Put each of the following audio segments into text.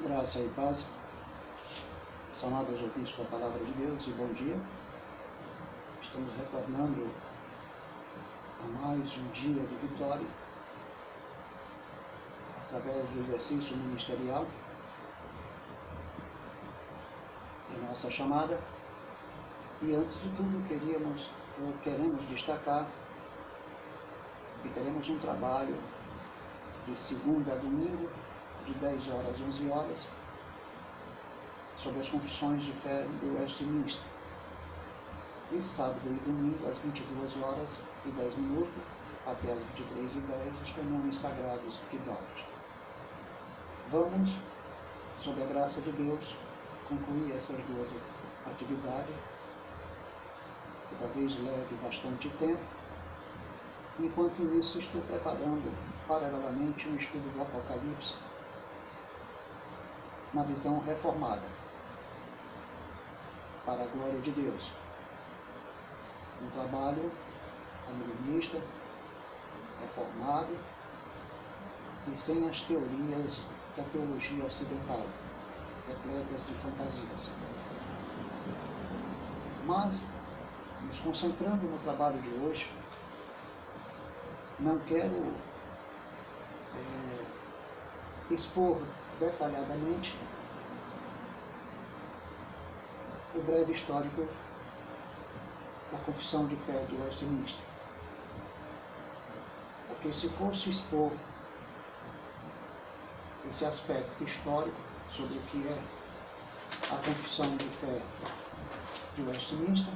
Graça e paz. São amados ouvintes da Palavra de Deus e bom dia. Estamos retornando a mais um dia de vitória através do exercício ministerial de nossa chamada. E antes de tudo, queríamos queremos destacar que teremos um trabalho de segunda a domingo de 10 horas às 11 horas, sobre as confissões de fé do Westminster. E sábado e domingo, às 22 horas e 10 minutos, até às 23 e 10, os canônicos sagrados Dort. Vamos, sob a graça de Deus, concluir essas duas atividades, que talvez leve bastante tempo. Enquanto isso, estou preparando paralelamente um estudo do Apocalipse na visão reformada, para a glória de Deus. Um trabalho amilinista, reformado e sem as teorias da teologia ocidental, repletas de fantasias. Mas, nos concentrando no trabalho de hoje, não quero é, expor detalhadamente o breve histórico da confissão de fé de Westminster. Porque se fosse expor esse aspecto histórico sobre o que é a confissão de fé de Westminster,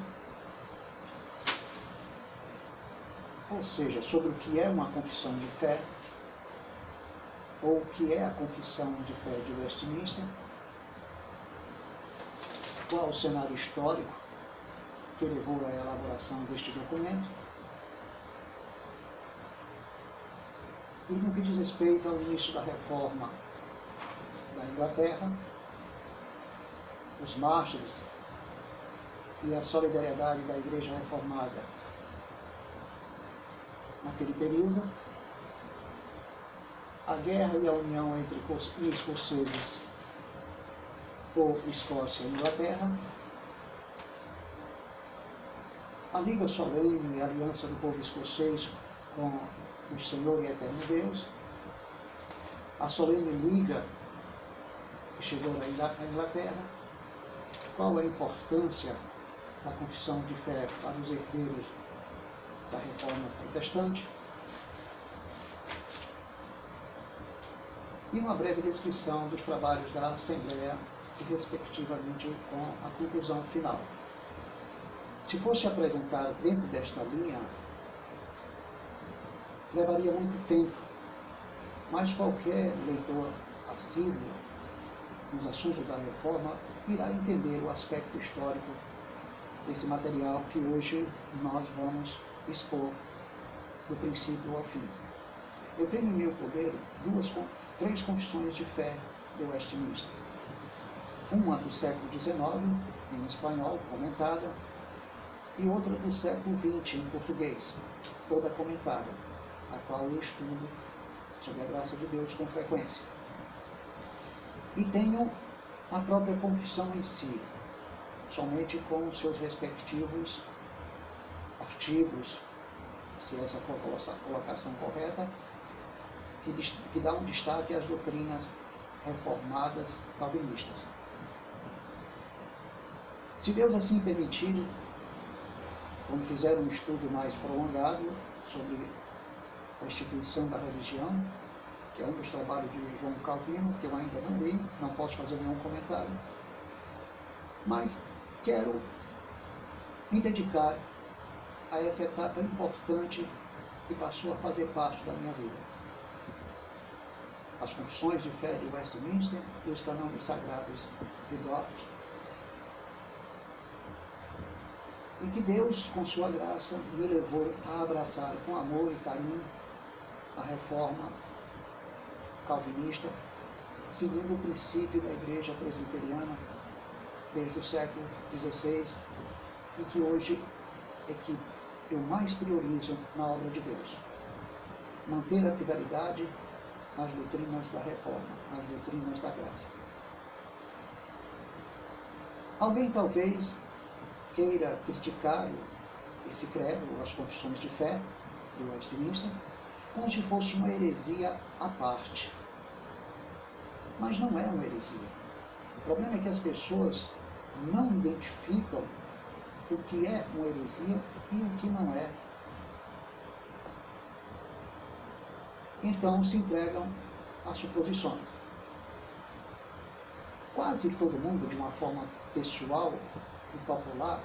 ou seja, sobre o que é uma confissão de fé, ou o que é a Confissão de Fé de Westminster, qual o cenário histórico que levou à elaboração deste documento, e no que diz respeito ao início da reforma da Inglaterra, os mártires e a solidariedade da Igreja Reformada naquele período, a guerra e a união entre escoceses por Escócia e Inglaterra, a Liga Solene e a Aliança do Povo Escocês com o Senhor e Eterno Deus, a Solene Liga que chegou à Inglaterra, qual a importância da confissão de fé para os herdeiros da reforma protestante, e uma breve descrição dos trabalhos da Assembleia e, respectivamente, com a conclusão final. Se fosse apresentar dentro desta linha, levaria muito tempo, mas qualquer leitor assíduo nos assuntos da reforma irá entender o aspecto histórico desse material que hoje nós vamos expor do princípio ao fim. Eu tenho no meu poder duas três confissões de fé de Westminster. Uma do século XIX, em espanhol, comentada, e outra do século XX, em português, toda comentada, a qual eu estudo, sob a graça de Deus, com frequência. E tenho a própria confissão em si, somente com seus respectivos artigos, se essa for a colocação correta, que, que dá um destaque às doutrinas reformadas calvinistas. Se Deus assim permitir, quando fizer um estudo mais prolongado sobre a instituição da religião, que é um dos trabalhos de João Calvino, que eu ainda não li, não posso fazer nenhum comentário, mas quero me dedicar a essa etapa importante que passou a fazer parte da minha vida as confissões de fé de Westminster e os canônicos sagrados de Dort. E que Deus, com sua graça, me levou a abraçar com amor e carinho a reforma calvinista, seguindo o princípio da igreja presbiteriana desde o século XVI e que hoje é que eu mais priorizo na obra de Deus. Manter a fidelidade as doutrinas da reforma, as doutrinas da graça. Alguém talvez queira criticar esse credo, as confissões de fé do Westminster, como se fosse uma heresia à parte. Mas não é uma heresia. O problema é que as pessoas não identificam o que é uma heresia e o que não é Então se entregam a suposições. Quase todo mundo, de uma forma pessoal e popular,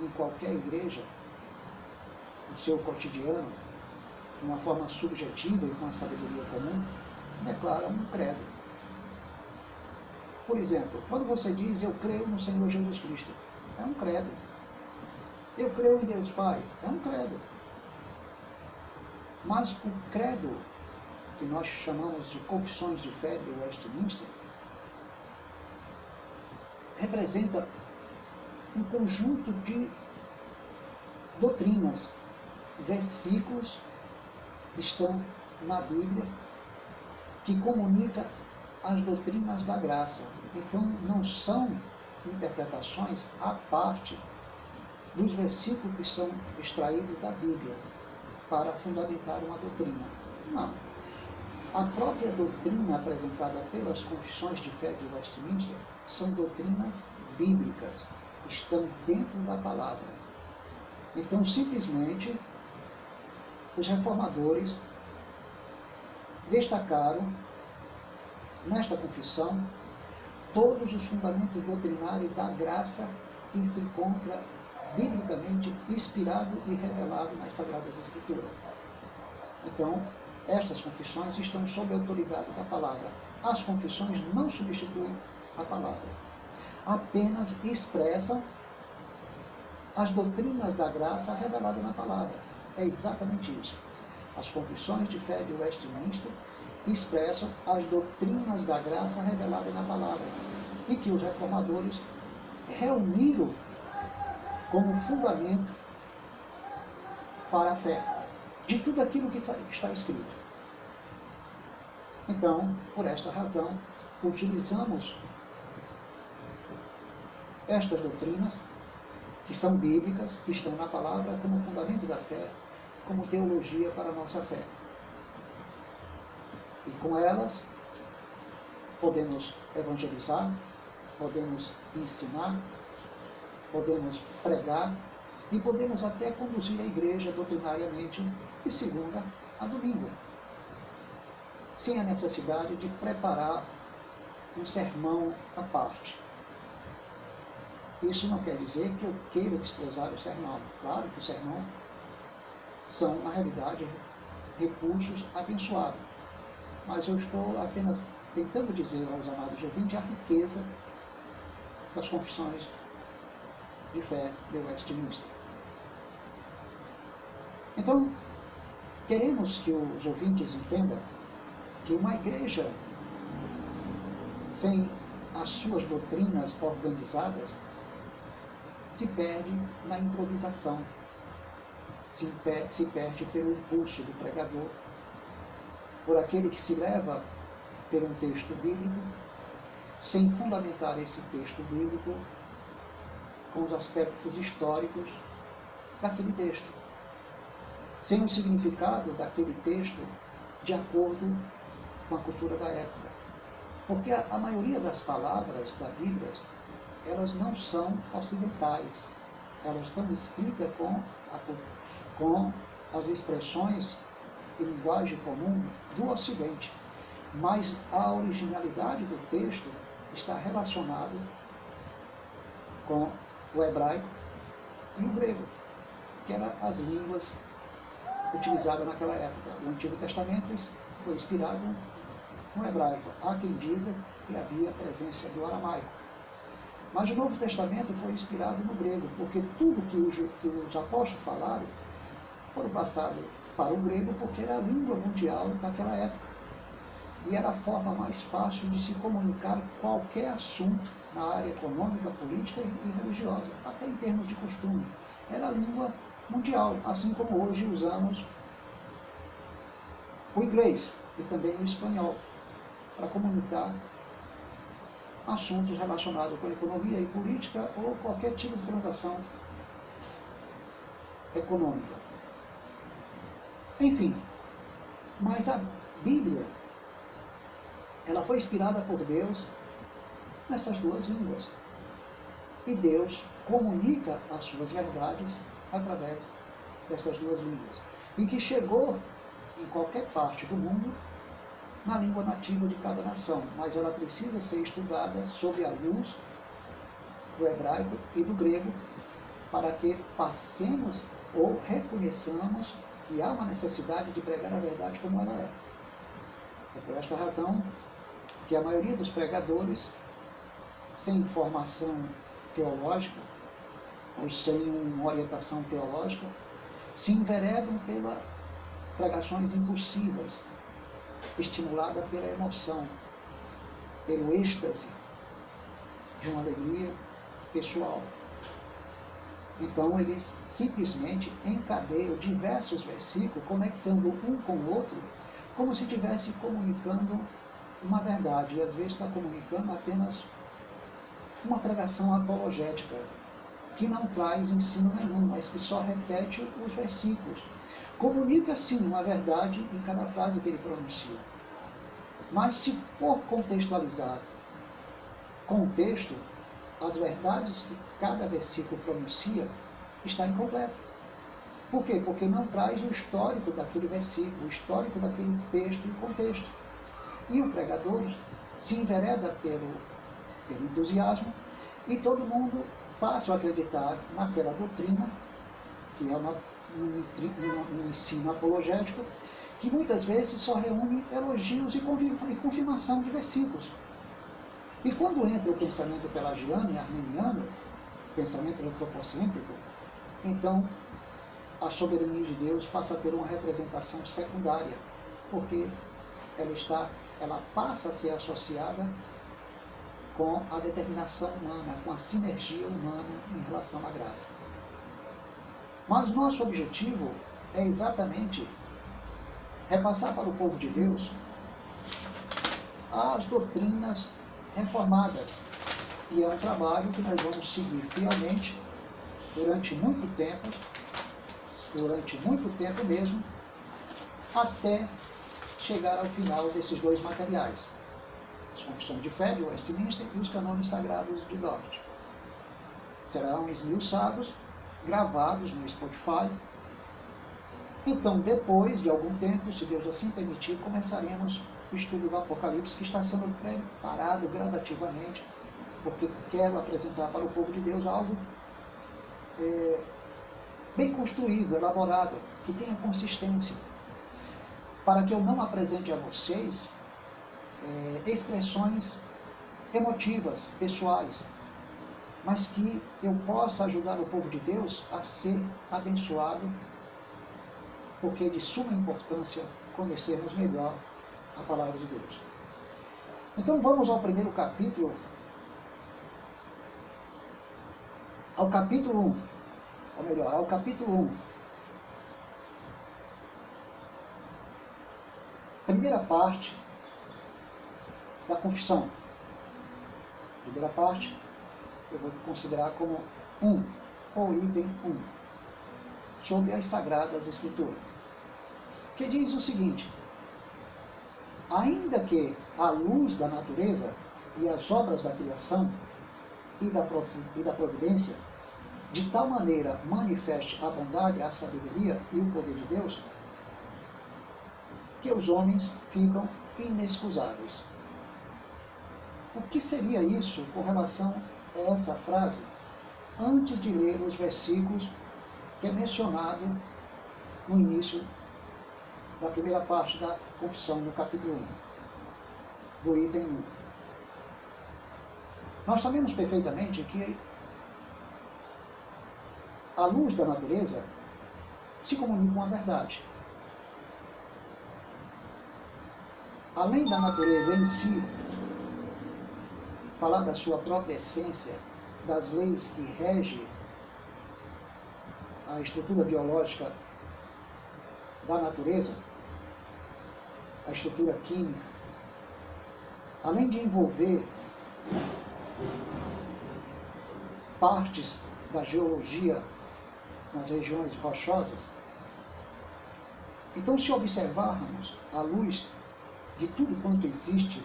em qualquer igreja, no seu cotidiano, de uma forma subjetiva e com a sabedoria comum, declara um credo. Por exemplo, quando você diz eu creio no Senhor Jesus Cristo, é um credo. Eu creio em Deus Pai, é um credo. Mas o credo, que nós chamamos de confissões de fé de Westminster, representa um conjunto de doutrinas, versículos que estão na Bíblia que comunica as doutrinas da graça. Então não são interpretações à parte dos versículos que são extraídos da Bíblia para fundamentar uma doutrina. Não. A própria doutrina apresentada pelas confissões de fé de Westminster são doutrinas bíblicas, estão dentro da palavra. Então, simplesmente, os reformadores destacaram nesta confissão todos os fundamentos doutrinários da graça que se encontra biblicamente inspirado e revelado nas Sagradas Escrituras. Então, estas confissões estão sob a autoridade da palavra. As confissões não substituem a palavra, apenas expressam as doutrinas da graça reveladas na palavra. É exatamente isso. As confissões de fé de Westminster expressam as doutrinas da graça reveladas na palavra e que os reformadores reuniram como fundamento para a fé de tudo aquilo que está escrito. Então, por esta razão, utilizamos estas doutrinas, que são bíblicas, que estão na palavra, como fundamento da fé, como teologia para a nossa fé. E com elas, podemos evangelizar, podemos ensinar, podemos pregar e podemos até conduzir a igreja doutrinariamente de segunda a domingo, sem a necessidade de preparar um sermão à parte. Isso não quer dizer que eu queira desprezar o sermão. Claro que o sermão são, na realidade, recursos abençoados. Mas eu estou apenas tentando dizer aos amados ouvintes a riqueza das confissões de fé de Westminster. Então, queremos que os ouvintes entendam que uma igreja sem as suas doutrinas organizadas se perde na improvisação, se, per se perde pelo impulso do pregador, por aquele que se leva por um texto bíblico, sem fundamentar esse texto bíblico com os aspectos históricos daquele texto, sem o significado daquele texto de acordo com a cultura da época. Porque a, a maioria das palavras da Bíblia, elas não são ocidentais, elas estão escritas com, a, com as expressões e linguagem comum do Ocidente. Mas a originalidade do texto está relacionada com o hebraico e o grego, que eram as línguas utilizadas naquela época. O Antigo Testamento foi inspirado no hebraico. Há quem diga que havia presença do aramaico. Mas o Novo Testamento foi inspirado no grego, porque tudo que os, que os apóstolos falaram foram passados para o grego, porque era a língua mundial daquela época. E era a forma mais fácil de se comunicar qualquer assunto na área econômica, política e religiosa, até em termos de costume. Era a língua mundial, assim como hoje usamos o inglês e também o espanhol para comunicar assuntos relacionados com economia e política ou qualquer tipo de transação econômica. Enfim, mas a Bíblia, ela foi inspirada por Deus nessas duas línguas. E Deus comunica as suas verdades através dessas duas línguas. E que chegou em qualquer parte do mundo na língua nativa de cada nação, mas ela precisa ser estudada sob a luz do hebraico e do grego para que passemos ou reconheçamos que há uma necessidade de pregar a verdade como ela é. É por esta razão que a maioria dos pregadores, sem formação teológica, ou sem uma orientação teológica, se enveredam pelas pregações impulsivas, estimulada pela emoção, pelo êxtase de uma alegria pessoal. Então eles simplesmente encadeiam diversos versículos, conectando um com o outro, como se estivesse comunicando uma verdade, e às vezes está comunicando apenas uma pregação apologética, que não traz ensino nenhum, mas que só repete os versículos. Comunica sim uma verdade em cada frase que ele pronuncia. Mas se for contextualizar contexto, as verdades que cada versículo pronuncia está incompleto. Por quê? Porque não traz o histórico daquele versículo, o histórico daquele texto e contexto. E o pregador se envereda pelo, pelo entusiasmo e todo mundo passa a acreditar naquela doutrina, que é uma, um, um ensino apologético, que muitas vezes só reúne elogios e confirmação de versículos. E quando entra o pensamento pelagiano e armeniano, pensamento antropocêntrico, então a soberania de Deus passa a ter uma representação secundária, porque ela está, ela passa a ser associada com a determinação humana, com a sinergia humana em relação à graça. Mas nosso objetivo é exatamente repassar para o povo de Deus as doutrinas reformadas. E é um trabalho que nós vamos seguir fielmente durante muito tempo, durante muito tempo mesmo, até chegar ao final desses dois materiais. As Confissões de Fé de Westminster e os Canones Sagrados de Dort. Serão esmiuçados, gravados no Spotify. Então, depois de algum tempo, se Deus assim permitir, começaremos o estudo do Apocalipse, que está sendo preparado gradativamente, porque quero apresentar para o povo de Deus algo é, bem construído, elaborado, que tenha consistência, para que eu não apresente a vocês é, expressões emotivas, pessoais, mas que eu possa ajudar o povo de Deus a ser abençoado, porque é de suma importância conhecermos melhor a palavra de Deus. Então vamos ao primeiro capítulo, ao capítulo 1, ou melhor, ao capítulo 1. Primeira parte da confissão. Primeira parte, eu vou considerar como 1, ou item 1, sobre as Sagradas Escrituras. Que diz o seguinte: ainda que a luz da natureza e as obras da criação e da, e da providência de tal maneira manifeste a bondade, a sabedoria e o poder de Deus, que os homens ficam inexcusáveis. O que seria isso com relação a essa frase, antes de ler os versículos que é mencionado no início da primeira parte da confissão, no capítulo 1, do item 1. Nós sabemos perfeitamente que a luz da natureza se comunica com a verdade. Além da natureza em si, falar da sua própria essência, das leis que regem a estrutura biológica da natureza, a estrutura química, além de envolver partes da geologia nas regiões rochosas. Então, se observarmos a luz de tudo quanto existe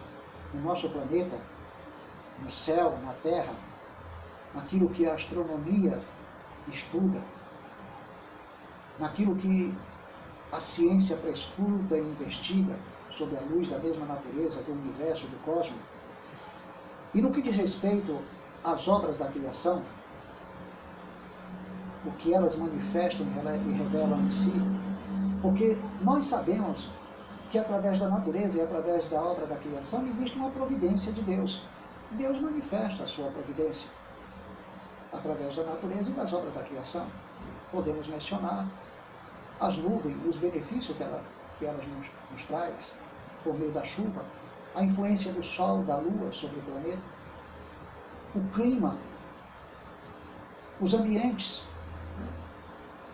no nosso planeta, no céu, na terra, naquilo que a astronomia estuda, naquilo que a ciência prescruta e investiga sob a luz da mesma natureza do universo, do cosmos, e no que diz respeito às obras da criação, o que elas manifestam e revelam em si, porque nós sabemos que através da natureza e através da obra da criação existe uma providência de Deus. Deus manifesta a sua providência através da natureza e das obras da criação. Podemos mencionar as nuvens, os benefícios que, ela, que elas nos, nos traz por meio da chuva, a influência do Sol, da Lua sobre o planeta, o clima, os ambientes,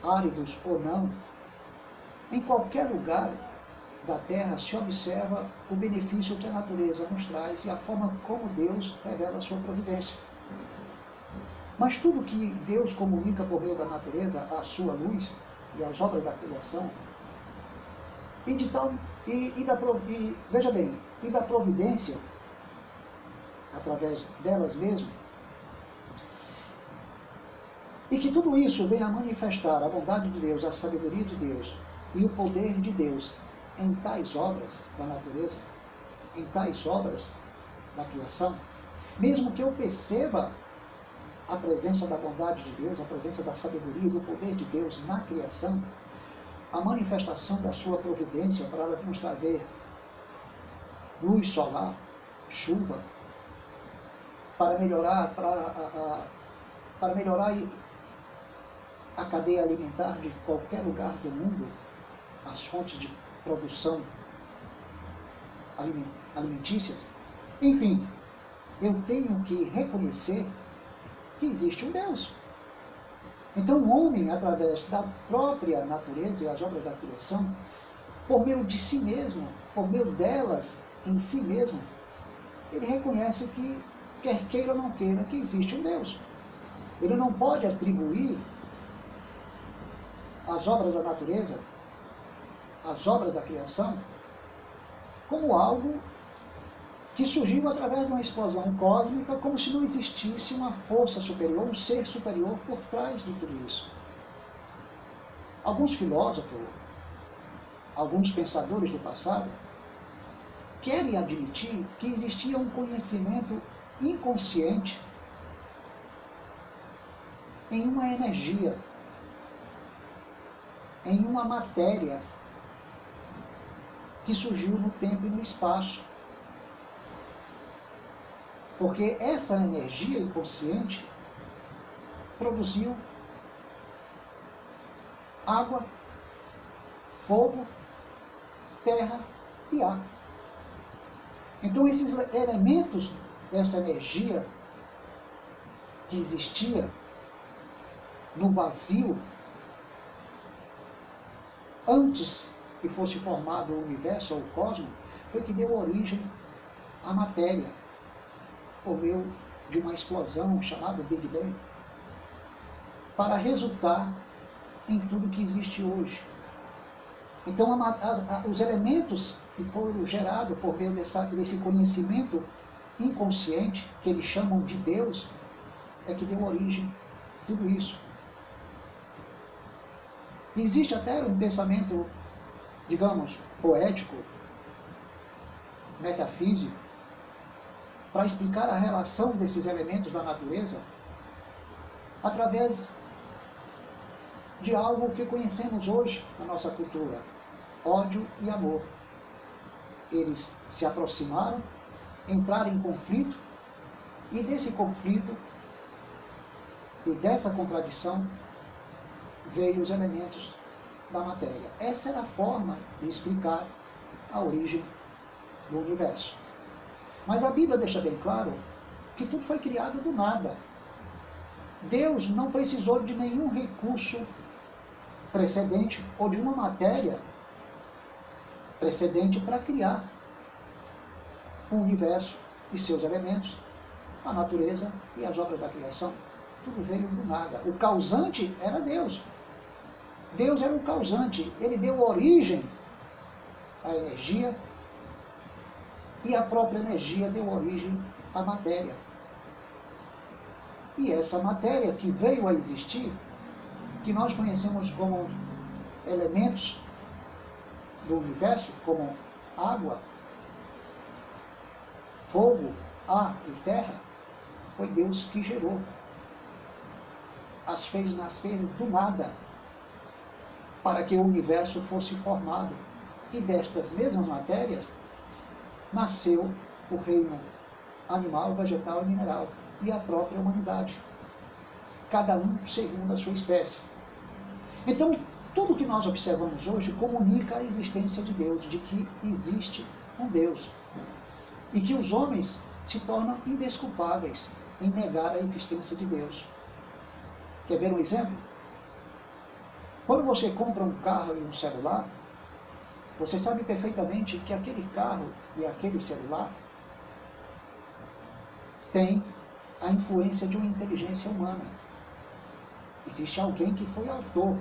áridos ou não, em qualquer lugar da Terra se observa o benefício que a natureza nos traz e a forma como Deus revela a sua providência. Mas tudo que Deus comunica por meio da natureza, a sua luz e as obras da criação, e de tal, e, e da, e, veja bem, e da providência, através delas mesmas, e que tudo isso venha a manifestar a bondade de Deus, a sabedoria de Deus e o poder de Deus em tais obras da natureza, em tais obras da criação, mesmo que eu perceba a presença da bondade de Deus, a presença da sabedoria e do poder de Deus na criação, a manifestação da sua providência para nos trazer luz solar, chuva, para melhorar, para, a, a, para melhorar a cadeia alimentar de qualquer lugar do mundo, as fontes de produção alimentícia. Enfim, eu tenho que reconhecer que existe um Deus. Então o homem, através da própria natureza e as obras da criação, por meio de si mesmo, por meio delas em si mesmo, ele reconhece que, quer queira ou não queira, que existe um Deus. Ele não pode atribuir as obras da natureza, as obras da criação, como algo que surgiu através de uma explosão cósmica, como se não existisse uma força superior, um ser superior por trás de tudo isso. Alguns filósofos, alguns pensadores do passado, querem admitir que existia um conhecimento inconsciente em uma energia, em uma matéria que surgiu no tempo e no espaço porque essa energia inconsciente produziu água, fogo, terra e ar. Então, esses elementos dessa energia que existia no vazio, antes que fosse formado o universo ou o cosmos, foi que deu origem à matéria por meio de uma explosão chamada Big Bang, para resultar em tudo que existe hoje. Então, a, a, os elementos que foram gerados por meio dessa, desse conhecimento inconsciente, que eles chamam de Deus, é que deu origem a tudo isso. Existe até um pensamento, digamos, poético, metafísico, para explicar a relação desses elementos da natureza através de algo que conhecemos hoje na nossa cultura: ódio e amor. Eles se aproximaram, entraram em conflito, e desse conflito e dessa contradição veio os elementos da matéria. Essa era a forma de explicar a origem do universo. Mas a Bíblia deixa bem claro que tudo foi criado do nada. Deus não precisou de nenhum recurso precedente ou de uma matéria precedente para criar o universo e seus elementos. a natureza e as obras da criação. Tudo veio do nada. O causante era Deus. Deus era o causante. Ele deu origem à energia e a própria energia deu origem à matéria. E essa matéria que veio a existir, que nós conhecemos como elementos do universo, como água, fogo, ar e terra, foi Deus que gerou. As fez nascer do nada, para que o universo fosse formado. E destas mesmas matérias nasceu o reino animal, vegetal e mineral e a própria humanidade. Cada um segundo a sua espécie. Então, tudo que nós observamos hoje comunica a existência de Deus, de que existe um Deus. E que os homens se tornam indesculpáveis em negar a existência de Deus. Quer ver um exemplo? Quando você compra um carro e um celular, você sabe perfeitamente que aquele carro e aquele celular tem a influência de uma inteligência humana. Existe alguém que foi autor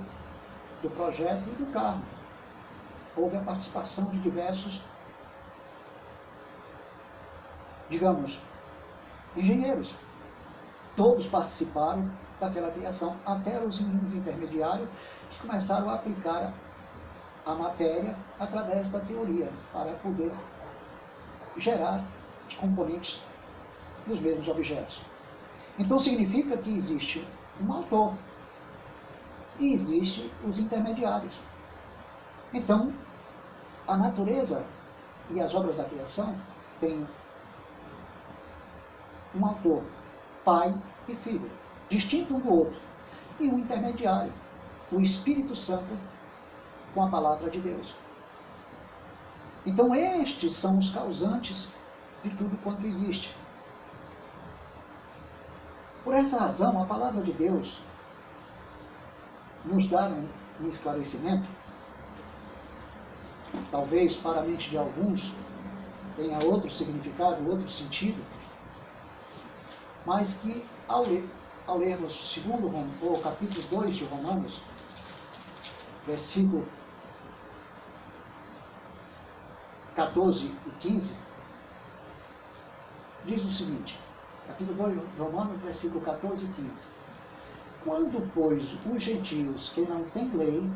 do projeto e do carro. Houve a participação de diversos, digamos, engenheiros. Todos participaram daquela criação, até os meninos intermediários começaram a aplicar a matéria através da teoria, para poder gerar os componentes dos mesmos objetos. Então significa que existe um autor e existe os intermediários. Então, a natureza e as obras da criação têm um autor, pai e filho, distinto um do outro, e um intermediário, o Espírito Santo com a palavra de Deus. Então, estes são os causantes de tudo quanto existe. Por essa razão, a palavra de Deus nos dá um esclarecimento, talvez para a mente de alguns tenha outro significado, outro sentido, mas que ao, ler, ao lermos segundo o capítulo 2 de Romanos, versículo 14 e 15, diz o seguinte, capítulo 2 de Romanos, versículo 14 e 15. Quando, pois, os gentios que não têm lei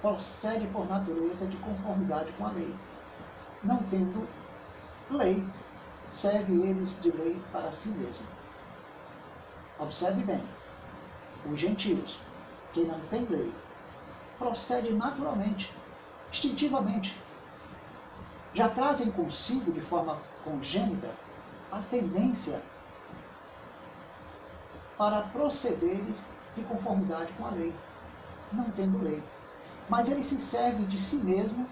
procedem por natureza de conformidade com a lei, não tendo lei, serve eles de lei para si mesmo. Observe bem, os gentios que não têm lei procedem naturalmente, instintivamente, já trazem consigo de forma congênita a tendência para proceder de conformidade com a lei, não tendo lei. Mas ele se serve de si mesmo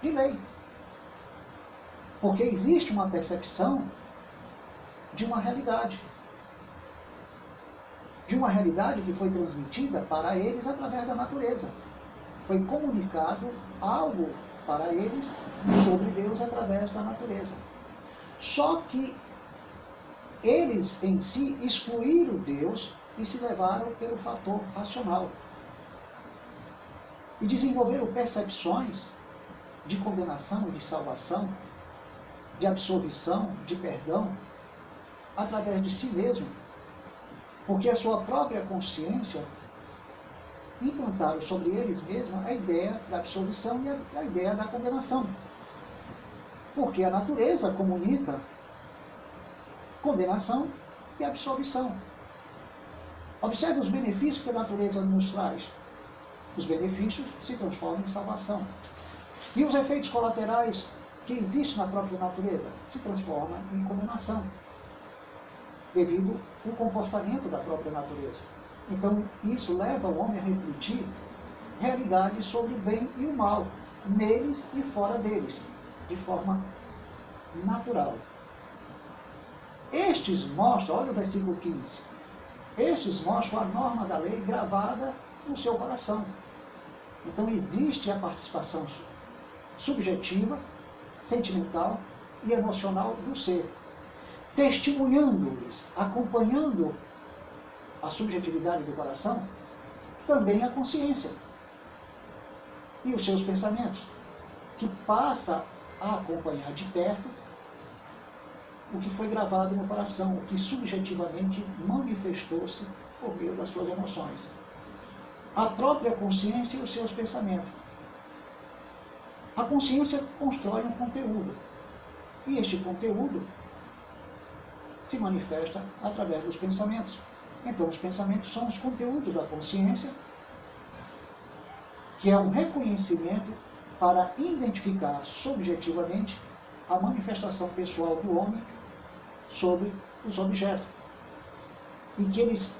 de lei. Porque existe uma percepção de uma realidade. De uma realidade que foi transmitida para eles através da natureza. Foi comunicado algo para eles sobre Deus através da natureza. Só que eles em si excluíram Deus e se levaram pelo fator racional. E desenvolveram percepções de condenação, de salvação, de absolvição, de perdão, através de si mesmo, porque a sua própria consciência implantaram sobre eles mesmos a ideia da absolvição e a, a ideia da condenação. Porque a natureza comunica condenação e absolvição. Observe os benefícios que a natureza nos traz. Os benefícios se transformam em salvação. E os efeitos colaterais que existem na própria natureza se transformam em condenação, devido ao comportamento da própria natureza. Então, isso leva o homem a refletir realidade sobre o bem e o mal, neles e fora deles, de forma natural. Estes mostram, olha o versículo 15, estes mostram a norma da lei gravada no seu coração. Então existe a participação subjetiva, sentimental e emocional do ser. Testemunhando-lhes, acompanhando a subjetividade do coração, também a consciência e os seus pensamentos, que passa a acompanhar de perto o que foi gravado no coração, o que subjetivamente manifestou-se por meio das suas emoções. A própria consciência e os seus pensamentos. A consciência constrói um conteúdo. E este conteúdo se manifesta através dos pensamentos. Então, os pensamentos são os conteúdos da consciência, que é um reconhecimento para identificar subjetivamente a manifestação pessoal do homem sobre os objetos. E que eles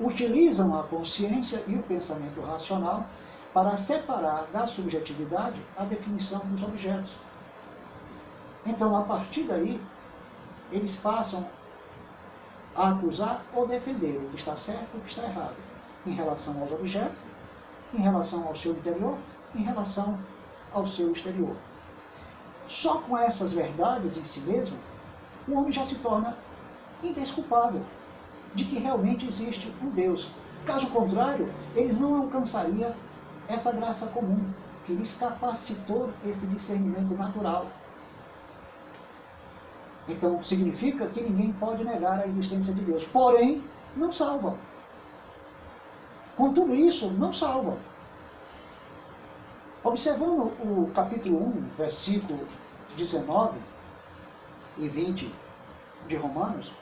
utilizam a consciência e o pensamento racional para separar da subjetividade a definição dos objetos. Então, a partir daí, eles passam a acusar ou defender o que está certo e o que está errado, em relação aos objetos, em relação ao seu interior, em relação ao seu exterior. Só com essas verdades em si mesmo, o homem já se torna indesculpável de que realmente existe um Deus. Caso contrário, eles não alcançariam essa graça comum que lhes capacitou esse discernimento natural então, significa que ninguém pode negar a existência de Deus. Porém, não salva. Com tudo isso, não salva. Observando o capítulo 1, versículo 19 e 20 de Romanos,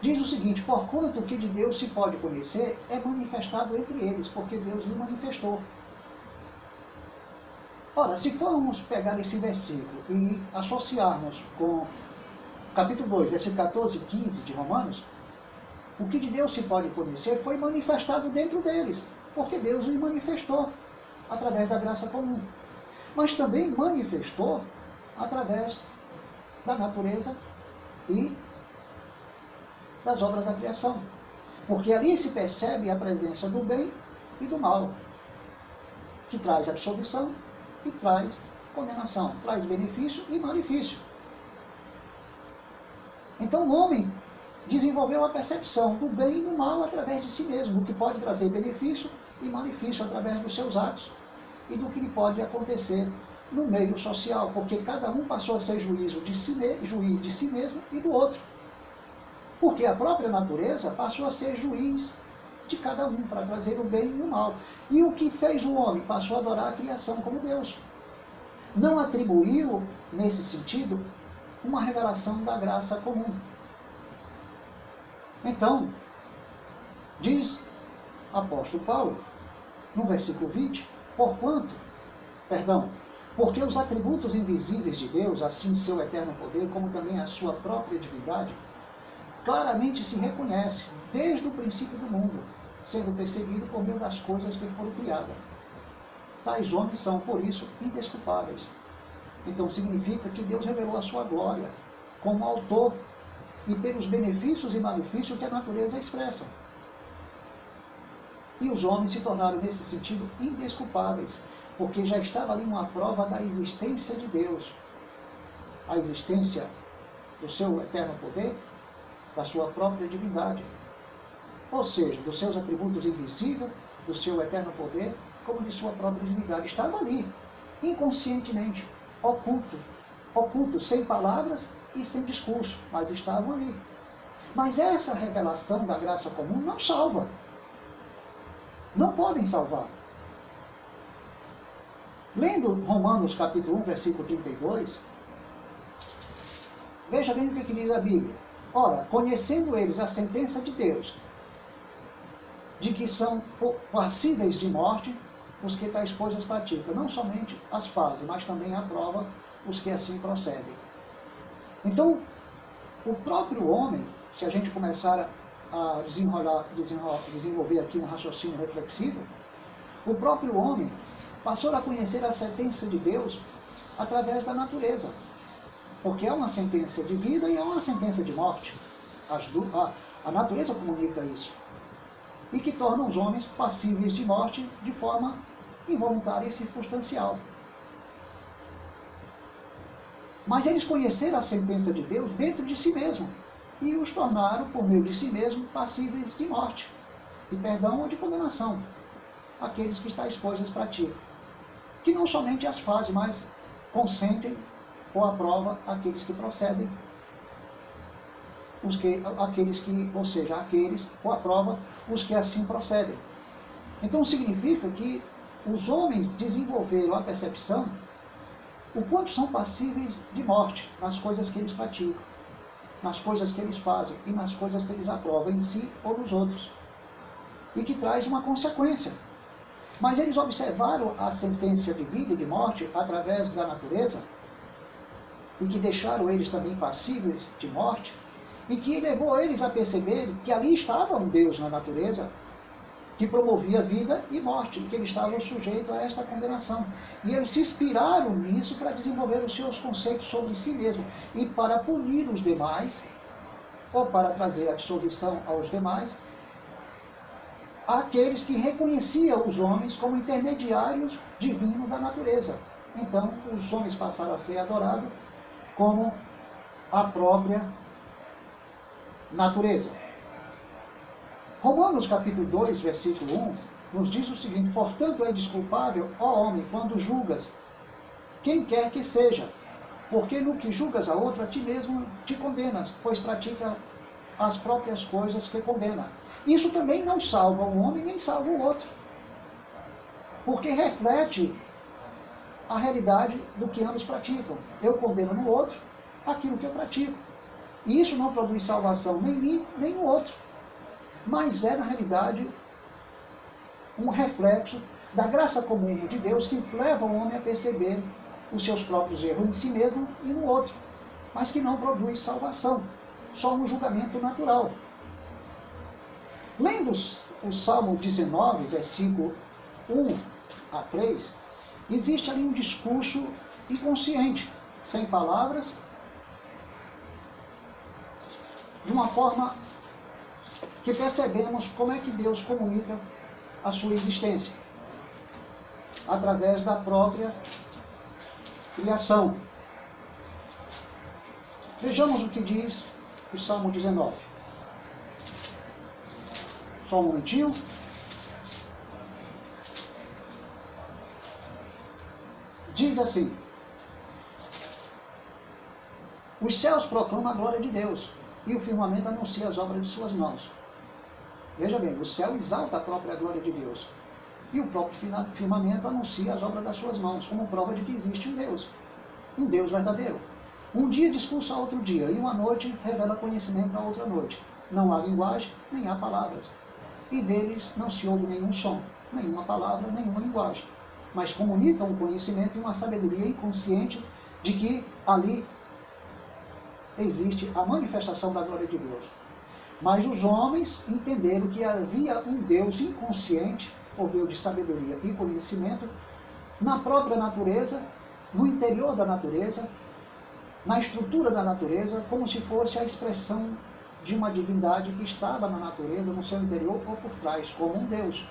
diz o seguinte: Porquanto o que de Deus se pode conhecer é manifestado entre eles, porque Deus lhe manifestou. Ora, se formos pegar esse versículo e associarmos com capítulo 2, versículo 14 e 15 de Romanos, o que de Deus se pode conhecer foi manifestado dentro deles, porque Deus lhe manifestou através da graça comum. Mas também manifestou através da natureza e das obras da criação. Porque ali se percebe a presença do bem e do mal, que traz absolvição e traz condenação, traz benefício e malefício. Então o homem desenvolveu a percepção do bem e do mal através de si mesmo, o que pode trazer benefício e malefício através dos seus atos e do que lhe pode acontecer no meio social, porque cada um passou a ser juízo de si, juiz de si mesmo e do outro. Porque a própria natureza passou a ser juiz de cada um, para trazer o bem e o mal. E o que fez o homem? Passou a adorar a criação como Deus. Não atribuiu, nesse sentido, uma revelação da graça comum. Então, diz apóstolo Paulo, no versículo 20, porquanto, perdão, porque os atributos invisíveis de Deus, assim seu eterno poder, como também a sua própria divindade, claramente se reconhece desde o princípio do mundo, sendo perseguido por meio das coisas que foram criadas. Tais homens são, por isso, indesculpáveis. Então significa que Deus revelou a sua glória como autor e pelos benefícios e malefícios que a natureza expressa. E os homens se tornaram, nesse sentido, indesculpáveis, porque já estava ali uma prova da existência de Deus. A existência do seu eterno poder, da sua própria divindade ou seja, dos seus atributos invisíveis, do seu eterno poder, como de sua própria divindade. Estava ali, inconscientemente, oculto, oculto, sem palavras e sem discurso, mas estavam ali. Mas essa revelação da graça comum não salva. Não podem salvar. Lendo Romanos capítulo 1, versículo 32, veja bem o que diz a Bíblia. Ora, conhecendo eles a sentença de Deus, de que são passíveis de morte os que tais coisas praticam. Não somente as fazem, mas também aprova os que assim procedem. Então, o próprio homem, se a gente começar a desenrolar, desenrolar, desenvolver aqui um raciocínio reflexivo, o próprio homem passou a conhecer a sentença de Deus através da natureza. Porque é uma sentença de vida e é uma sentença de morte. a, a natureza comunica isso e que tornam os homens passíveis de morte de forma involuntária e circunstancial. Mas eles conheceram a sentença de Deus dentro de si mesmo e os tornaram, por meio de si mesmo, passíveis de morte, de perdão ou de condenação, aqueles que tais coisas praticam. Que não somente as fazem, mas consentem ou aprovam aqueles que procedem os que, aqueles que, ou seja, aqueles, ou aprova os que assim procedem. Então significa que os homens desenvolveram a percepção o quanto são passíveis de morte nas coisas que eles praticam, nas coisas que eles fazem e nas coisas que eles aprovam em si ou nos outros. E que traz uma consequência. Mas eles observaram a sentença de vida e de morte através da natureza e que deixaram eles também passíveis de morte e que levou eles a perceber que ali estava um Deus na natureza que promovia vida e morte, que eles estavam sujeitos a esta condenação. E eles se inspiraram nisso para desenvolver os seus conceitos sobre si mesmo e para punir os demais, ou para trazer absolvição aos demais, aqueles que reconheciam os homens como intermediários divinos da natureza. Então, os homens passaram a ser adorados como a própria natureza. Romanos capítulo 2, versículo 1, nos diz o seguinte, portanto é desculpável, ó homem, quando julgas quem quer que seja, porque no que julgas a outro, a ti mesmo te condenas, pois pratica as próprias coisas que condena. Isso também não salva um homem, nem salva o outro. Porque reflete a realidade do que ambos praticam. Eu condeno no outro aquilo que eu pratico. E isso não produz salvação nem em mim, nem no outro. Mas é, na realidade, um reflexo da graça comum de Deus que leva o homem a perceber os seus próprios erros em si mesmo e no outro, mas que não produz salvação, só um julgamento natural. Lendo o Salmo 19, versículo 1 a 3, existe ali um discurso inconsciente, sem palavras, de uma forma que percebemos como é que Deus comunica a sua existência através da própria criação. Vejamos o que diz o Salmo 19. Só um momentinho. Diz assim: Os céus proclamam a glória de Deus e o firmamento anuncia as obras de suas mãos. Veja bem, o céu exalta a própria glória de Deus. E o próprio firmamento anuncia as obras das suas mãos, como prova de que existe um Deus. Um Deus verdadeiro. Um dia discursa outro dia, e uma noite revela conhecimento a outra noite. Não há linguagem, nem há palavras. E deles não se ouve nenhum som, nenhuma palavra, nenhuma linguagem. Mas comunicam um conhecimento e uma sabedoria inconsciente de que ali existe a manifestação da glória de Deus. Mas os homens entenderam que havia um Deus inconsciente, por meio de sabedoria e conhecimento, na própria natureza, no interior da natureza, na estrutura da natureza, como se fosse a expressão de uma divindade que estava na natureza, no seu interior ou por trás, como um Deus.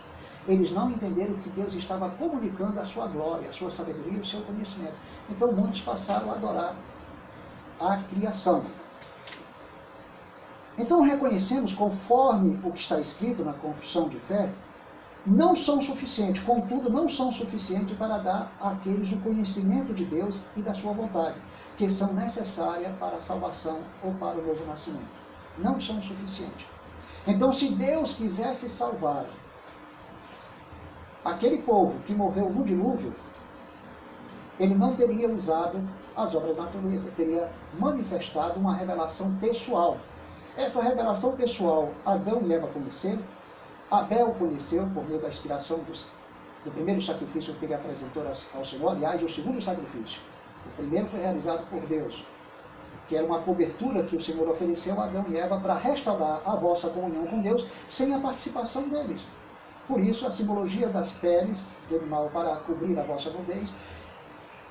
Eles não entenderam que Deus estava comunicando a sua glória, a sua sabedoria, o seu conhecimento. Então muitos passaram a adorar a criação. Então reconhecemos, conforme o que está escrito na confissão de fé, não são suficientes, contudo, não são suficientes para dar àqueles o conhecimento de Deus e da sua vontade, que são necessárias para a salvação ou para o novo nascimento. Não são suficientes. Então, se Deus quisesse salvar aquele povo que morreu no dilúvio, ele não teria usado as obras da natureza, teria manifestado uma revelação pessoal. Essa revelação pessoal, Adão e Eva conheceram, Abel conheceu por meio da inspiração dos, do primeiro sacrifício que ele apresentou ao Senhor, aliás, o segundo sacrifício. O primeiro foi realizado por Deus, que era uma cobertura que o Senhor ofereceu a Adão e Eva para restaurar a vossa comunhão com Deus sem a participação deles. Por isso, a simbologia das peles do animal para cobrir a vossa nudez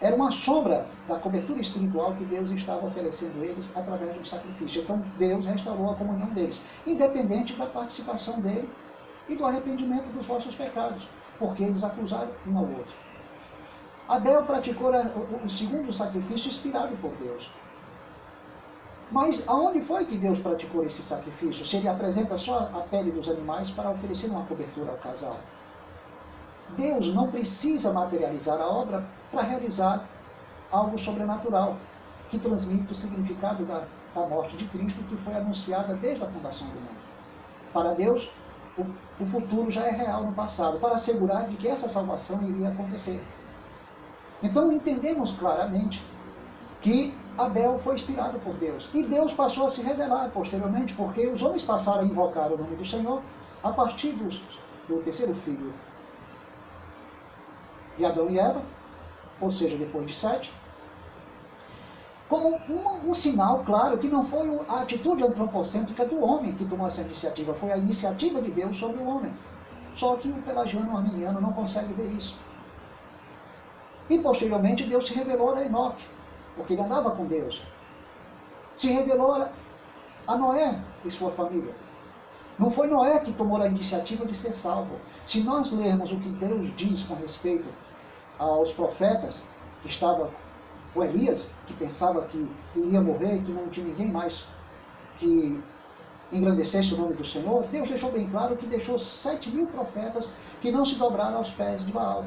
era uma sombra da cobertura espiritual que Deus estava oferecendo a eles através do sacrifício. Então Deus restaurou a comunhão deles, independente da participação dele e do arrependimento dos vossos pecados, porque eles acusaram um ao outro. Abel praticou o segundo sacrifício inspirado por Deus. Mas aonde foi que Deus praticou esse sacrifício? Se ele apresenta só a pele dos animais para oferecer uma cobertura ao casal. Deus não precisa materializar a obra para realizar algo sobrenatural, que transmite o significado da, da morte de Cristo que foi anunciada desde a fundação do mundo. Para Deus, o, o futuro já é real no passado, para assegurar de que essa salvação iria acontecer. Então entendemos claramente que Abel foi inspirado por Deus. E Deus passou a se revelar posteriormente, porque os homens passaram a invocar o nome do Senhor a partir dos, do terceiro filho de Adão e Eva, ou seja, depois de sete, como um, um, sinal claro que não foi a atitude antropocêntrica do homem que tomou essa iniciativa, foi a iniciativa de Deus sobre o homem. Só que o pelagiano arminiano não consegue ver isso. E posteriormente Deus se revelou a Enoque, porque ele andava com Deus. Se revelou a Noé e sua família. Não foi Noé que tomou a iniciativa de ser salvo. Se nós lermos o que Deus diz com respeito aos profetas, que estava com Elias, que pensava que iria morrer, que não tinha ninguém mais que engrandecesse o nome do Senhor, Deus deixou bem claro que deixou sete mil profetas que não se dobraram aos pés de Baal.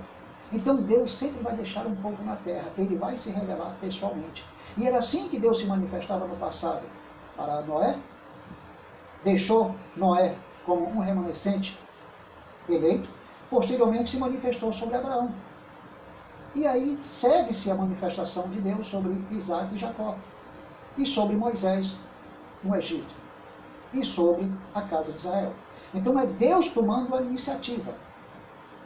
Então Deus sempre vai deixar um povo na terra, ele vai se revelar pessoalmente. E era assim que Deus se manifestava no passado para Noé. Deixou Noé como um remanescente eleito, posteriormente se manifestou sobre Abraão. E aí segue-se a manifestação de Deus sobre Isaac e Jacó, e sobre Moisés no Egito, e sobre a casa de Israel. Então é Deus tomando a iniciativa.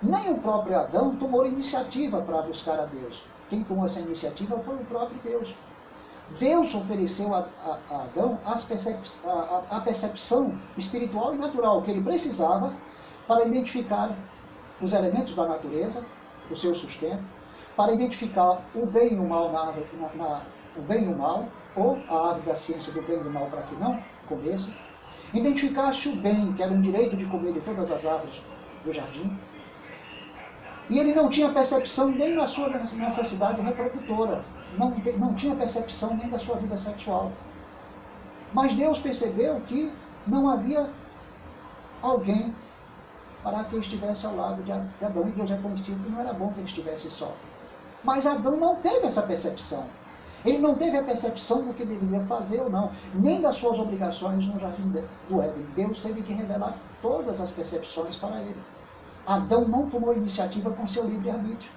Nem o próprio Adão tomou a iniciativa para buscar a Deus. Quem tomou essa iniciativa foi o próprio Deus. Deus ofereceu a, a, a Adão percep, a, a percepção espiritual e natural que ele precisava para identificar os elementos da natureza, o seu sustento, para identificar o bem e o mal na na, na, o bem e o mal, ou a árvore da ciência do bem e do mal para que não comesse. Identificasse o bem, que era um direito de comer de todas as árvores do jardim, e ele não tinha percepção nem da sua necessidade reprodutora, não, não tinha percepção nem da sua vida sexual. Mas Deus percebeu que não havia alguém para que estivesse ao lado de Adão, e Deus reconheceu que não era bom que ele estivesse só. Mas Adão não teve essa percepção. Ele não teve a percepção do que deveria fazer ou não, nem das suas obrigações no jardim do Éden. Deus teve que revelar todas as percepções para ele. Adão não tomou iniciativa com seu livre-arbítrio.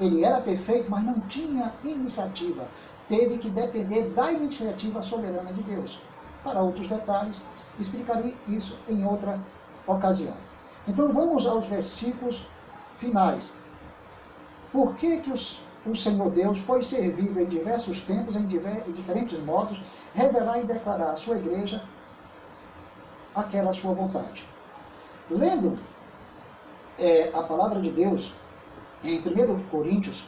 Ele era perfeito, mas não tinha iniciativa. Teve que depender da iniciativa soberana de Deus. Para outros detalhes, explicarei isso em outra ocasião. Então vamos aos versículos finais. Por que, que os, o Senhor Deus foi servido em diversos tempos, em, diver, em diferentes modos, revelar e declarar à sua igreja aquela sua vontade? Lendo é, a palavra de Deus em 1 Coríntios,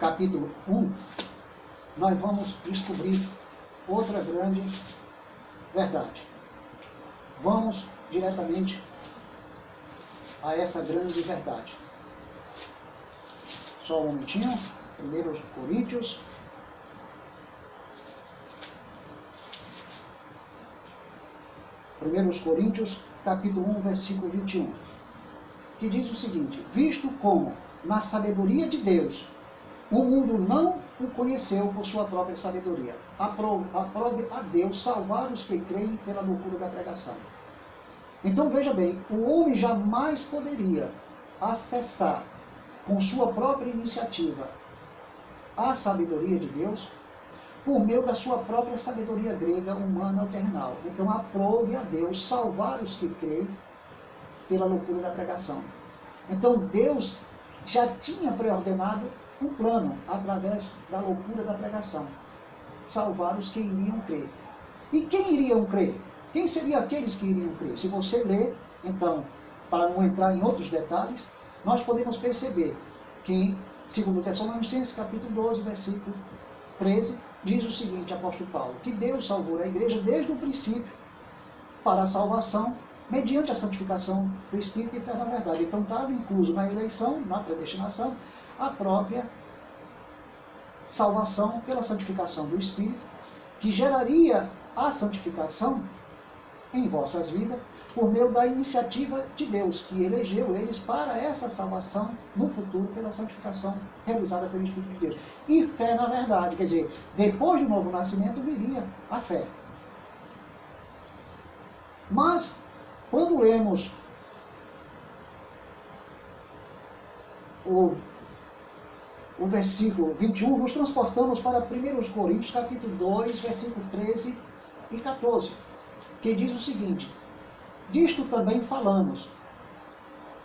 capítulo 1, nós vamos descobrir outra grande verdade. Vamos diretamente a essa grande verdade. Só um minutinho. 1 Coríntios. Primeiros Coríntios, capítulo 1, versículo 21 que diz o seguinte: Visto como, na sabedoria de Deus, o mundo não o conheceu por sua própria sabedoria, aprove, a Deus salvar os que creem pela loucura da pregação. Então veja bem, o homem jamais poderia acessar com sua própria iniciativa a sabedoria de Deus por meio da sua própria sabedoria grega, humana ou terrenal. Então aprove a Deus salvar os que creem pela loucura da pregação. Então Deus já tinha preordenado um plano através da loucura da pregação. Salvar os que iriam crer. E quem iriam crer? Quem seriam aqueles que iriam crer? Se você ler, então, para não entrar em outros detalhes, nós podemos perceber que, segundo Tessalonicenses, capítulo 12, versículo 13, diz o seguinte, apóstolo Paulo, que Deus salvou a igreja desde o princípio para a salvação mediante a santificação do Espírito e fé na verdade. Então estava incluso na eleição, na predestinação, a própria salvação pela santificação do Espírito, que geraria a santificação em vossas vidas por meio da iniciativa de Deus, que elegeu eles para essa salvação no futuro pela santificação realizada pelo Espírito de Deus. E fé na verdade, quer dizer, depois do novo nascimento viria a fé. Mas, quando lemos o, o versículo 21, nos transportamos para 1 Coríntios, capítulo 2, versículo 13 e 14, que diz o seguinte, Disto também falamos,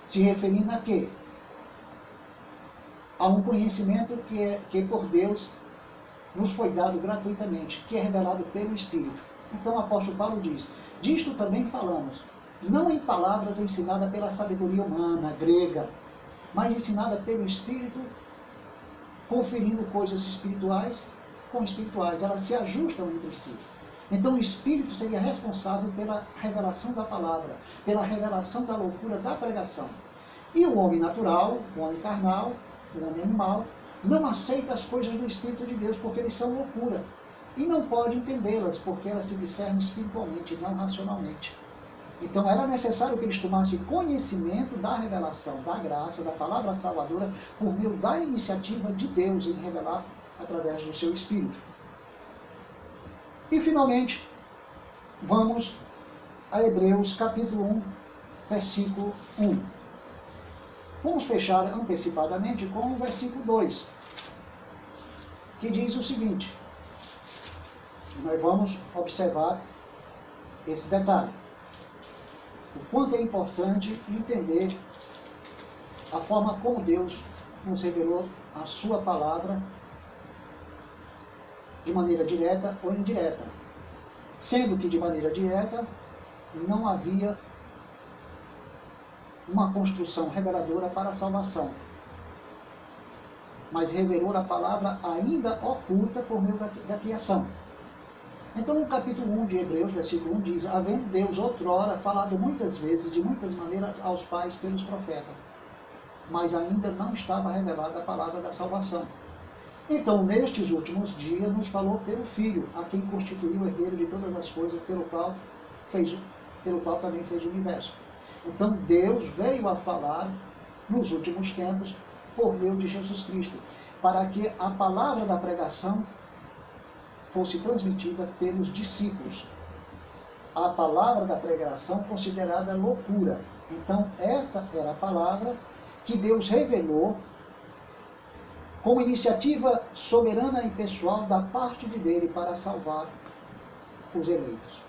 se referindo a quê? A um conhecimento que, é, que por Deus nos foi dado gratuitamente, que é revelado pelo Espírito. Então o apóstolo Paulo diz, disto também falamos, não em palavras ensinadas pela sabedoria humana, grega, mas ensinada pelo Espírito, conferindo coisas espirituais com espirituais. Elas se ajustam entre si. Então o Espírito seria responsável pela revelação da palavra, pela revelação da loucura da pregação. E o homem natural, o homem carnal, o homem animal, não aceita as coisas do Espírito de Deus porque eles são loucura. E não pode entendê-las porque elas se discernem espiritualmente, não racionalmente. Então era necessário que eles tomassem conhecimento da revelação, da graça, da palavra salvadora, por meio da iniciativa de Deus em revelar através do seu Espírito. E finalmente, vamos a Hebreus capítulo 1, versículo 1. Vamos fechar antecipadamente com o versículo 2, que diz o seguinte. Nós vamos observar esse detalhe. O quanto é importante entender a forma como Deus nos revelou a sua palavra de maneira direta ou indireta. Sendo que de maneira direta não havia uma construção reveladora para a salvação, mas revelou a palavra ainda oculta por meio da, criação. Então, o capítulo 1 de Hebreus, versículo 1 diz: Havendo Deus outrora falado muitas vezes, de muitas maneiras, aos pais pelos profetas, mas ainda não estava revelada a palavra da salvação então, nestes últimos dias, nos falou pelo Filho, a quem constituiu o herdeiro de todas as coisas, pelo qual, fez, pelo qual também fez o universo. Então, Deus veio a falar nos últimos tempos por meio de Jesus Cristo, para que a palavra da pregação fosse transmitida pelos discípulos. A palavra da pregação considerada loucura. Então, essa era a palavra que Deus revelou com iniciativa soberana e pessoal da parte de dele para salvar os eleitos.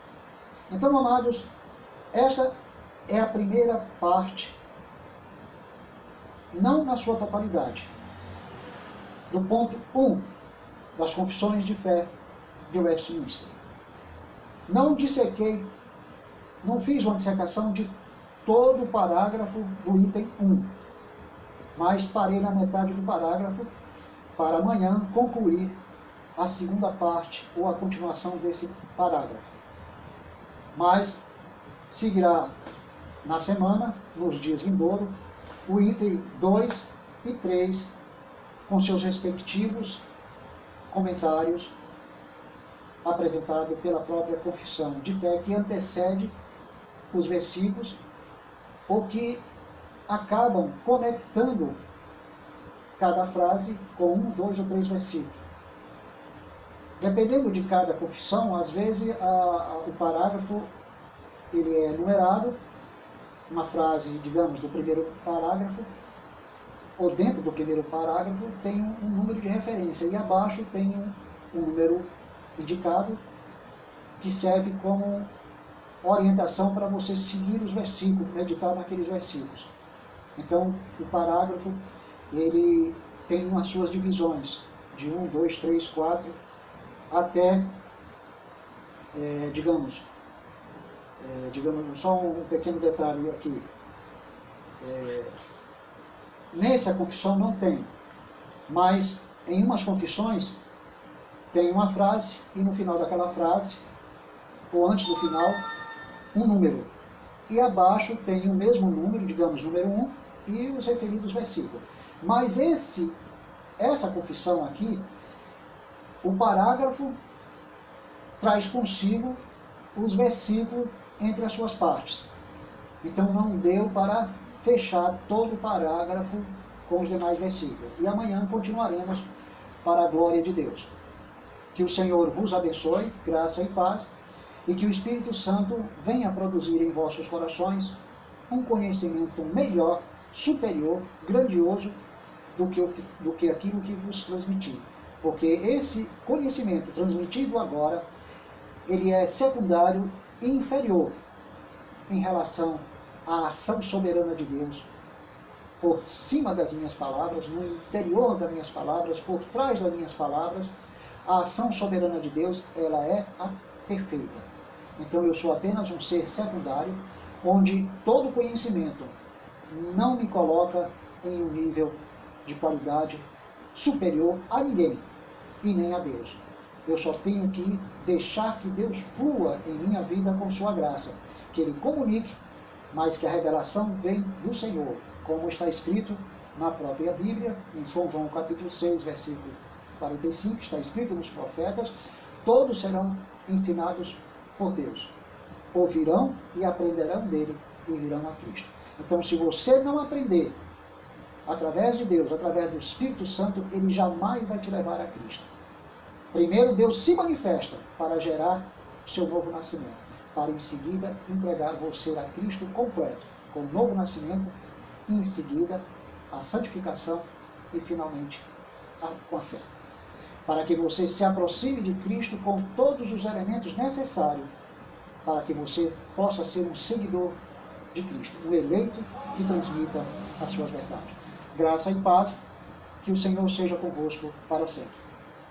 Então, amados, essa é a primeira parte, não na sua totalidade, do ponto 1 um das confissões de fé de Westminster. Não dissequei, não fiz uma dissecação de todo o parágrafo do item 1, mas parei na metade do parágrafo para amanhã concluir a segunda parte ou a continuação desse parágrafo. Mas seguirá na semana, nos dias vindouros, o item 2 e 3, com seus respectivos comentários apresentados pela própria confissão de fé que antecede os versículos ou que acabam conectando cada frase com um, dois ou três versículos. Dependendo de cada confissão, às vezes a, a, o parágrafo ele é numerado, uma frase, digamos, do primeiro parágrafo, ou dentro do primeiro parágrafo tem um, um número de referência, e abaixo tem um, um número indicado que serve como orientação para você seguir os versículos, meditar naqueles versículos. Então, o parágrafo ele tem as suas divisões, de 1, 2, 3, 4, até, é, digamos, é, digamos, só um pequeno detalhe aqui. É, nessa confissão não tem, mas em umas confissões tem uma frase e no final daquela frase, ou antes do final, um número. E abaixo tem o mesmo número, digamos, número 1, e os referidos versículos. Mas esse, essa confissão aqui, o parágrafo traz consigo os versículos entre as suas partes. Então não deu para fechar todo o parágrafo com os demais versículos. E amanhã continuaremos para a glória de Deus. Que o Senhor vos abençoe, graça e paz, e que o Espírito Santo venha produzir em vossos corações um conhecimento melhor, superior, grandioso do que, do que aquilo que vos transmiti. Porque esse conhecimento transmitido agora, ele é secundário e inferior em relação à ação soberana de Deus, por cima das minhas palavras, no interior das minhas palavras, por trás das minhas palavras, a ação soberana de Deus, ela é a perfeita. Então eu sou apenas um ser secundário, onde todo conhecimento não me coloca em um nível de qualidade superior a ninguém e nem a Deus. Eu só tenho que deixar que Deus flua em minha vida com sua graça, que Ele comunique, mas que a revelação vem do Senhor, como está escrito na própria Bíblia, em São João capítulo 6, versículo 45, está escrito nos profetas, todos serão ensinados por Deus. Ouvirão e aprenderão dele e virão a Cristo. Então, se você não aprender através de Deus, através do Espírito Santo, ele jamais vai te levar a Cristo. Primeiro, Deus se manifesta para gerar seu novo nascimento, para em seguida entregar você a Cristo completo, com o novo nascimento, e em seguida a santificação e finalmente a, com a fé. Para que você se aproxime de Cristo com todos os elementos necessários para que você possa ser um seguidor de Cristo, um eleito que transmita as suas verdades. Graça e paz, que o Senhor seja convosco para sempre.